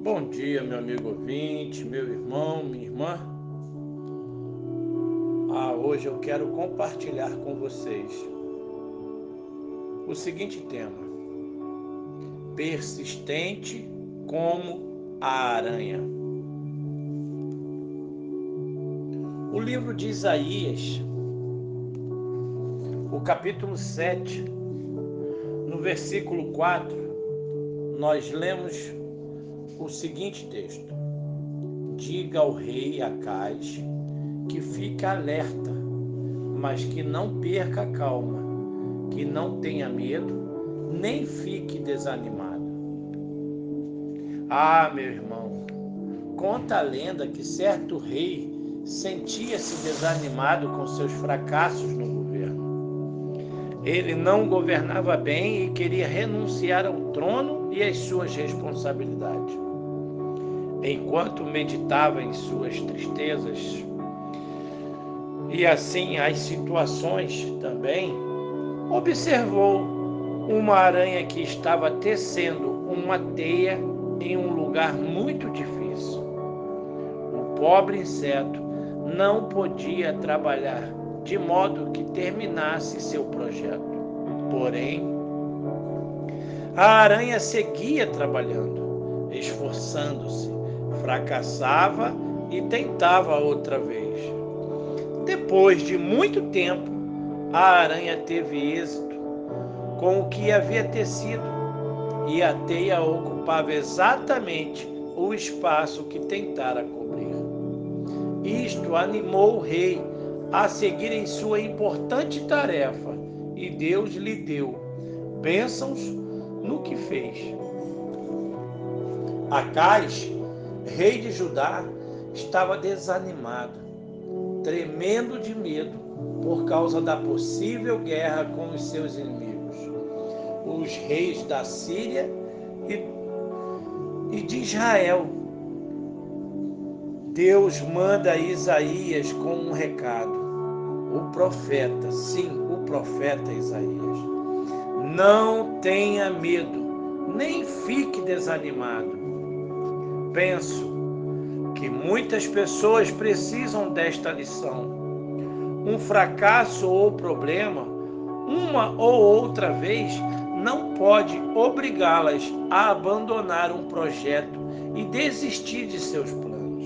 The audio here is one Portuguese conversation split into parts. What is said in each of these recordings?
Bom dia, meu amigo ouvinte, meu irmão, minha irmã. Ah, hoje eu quero compartilhar com vocês o seguinte tema: persistente como a aranha. O livro de Isaías, o capítulo 7, no versículo 4, nós lemos o seguinte texto: Diga ao rei Acais que fique alerta, mas que não perca a calma, que não tenha medo, nem fique desanimado. Ah, meu irmão, conta a lenda que certo rei sentia-se desanimado com seus fracassos no governo. Ele não governava bem e queria renunciar ao trono e às suas responsabilidades. Enquanto meditava em suas tristezas e assim as situações também, observou uma aranha que estava tecendo uma teia em um lugar muito difícil. O pobre inseto não podia trabalhar de modo que terminasse seu projeto. Porém, a aranha seguia trabalhando, esforçando-se, fracassava e tentava outra vez. Depois de muito tempo, a aranha teve êxito com o que havia tecido e a teia ocupava exatamente o espaço que tentara cobrir. Isto animou o rei a seguir em sua importante tarefa e Deus lhe deu bênçãos no que fez. Acais, rei de Judá, estava desanimado, tremendo de medo por causa da possível guerra com os seus inimigos, os reis da Síria e, e de Israel. Deus manda Isaías com um recado. O profeta, sim, o profeta Isaías. Não tenha medo, nem fique desanimado. Penso que muitas pessoas precisam desta lição um fracasso ou problema, uma ou outra vez, não pode obrigá-las a abandonar um projeto e desistir de seus planos.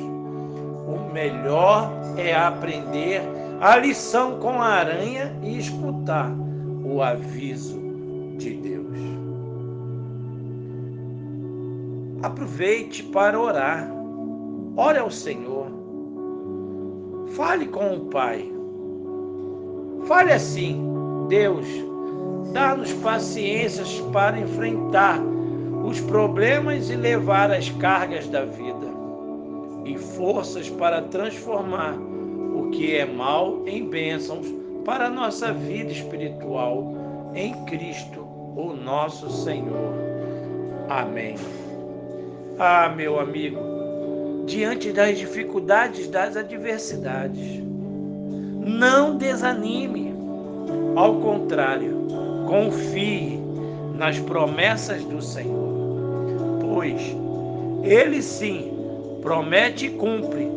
O melhor é aprender a lição com a aranha e escutar o aviso de Deus. Aproveite para orar. Ore ao Senhor. Fale com o Pai. Fale assim: Deus, dá-nos paciências para enfrentar os problemas e levar as cargas da vida, e forças para transformar o que é mal em bênçãos para a nossa vida espiritual em Cristo, o nosso Senhor. Amém. Ah, meu amigo, diante das dificuldades, das adversidades, não desanime. Ao contrário, confie nas promessas do Senhor, pois Ele sim promete e cumpre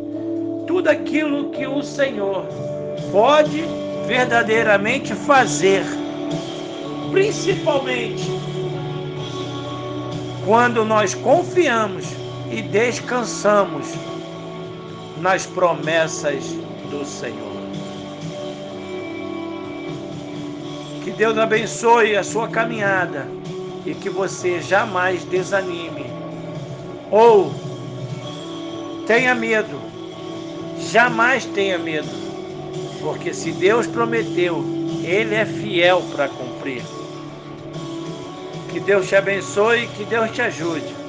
tudo aquilo que o Senhor pode verdadeiramente fazer, principalmente quando nós confiamos e descansamos nas promessas do Senhor. Que Deus abençoe a sua caminhada e que você jamais desanime ou tenha medo. Jamais tenha medo, porque se Deus prometeu, Ele é fiel para cumprir. Que Deus te abençoe e que Deus te ajude.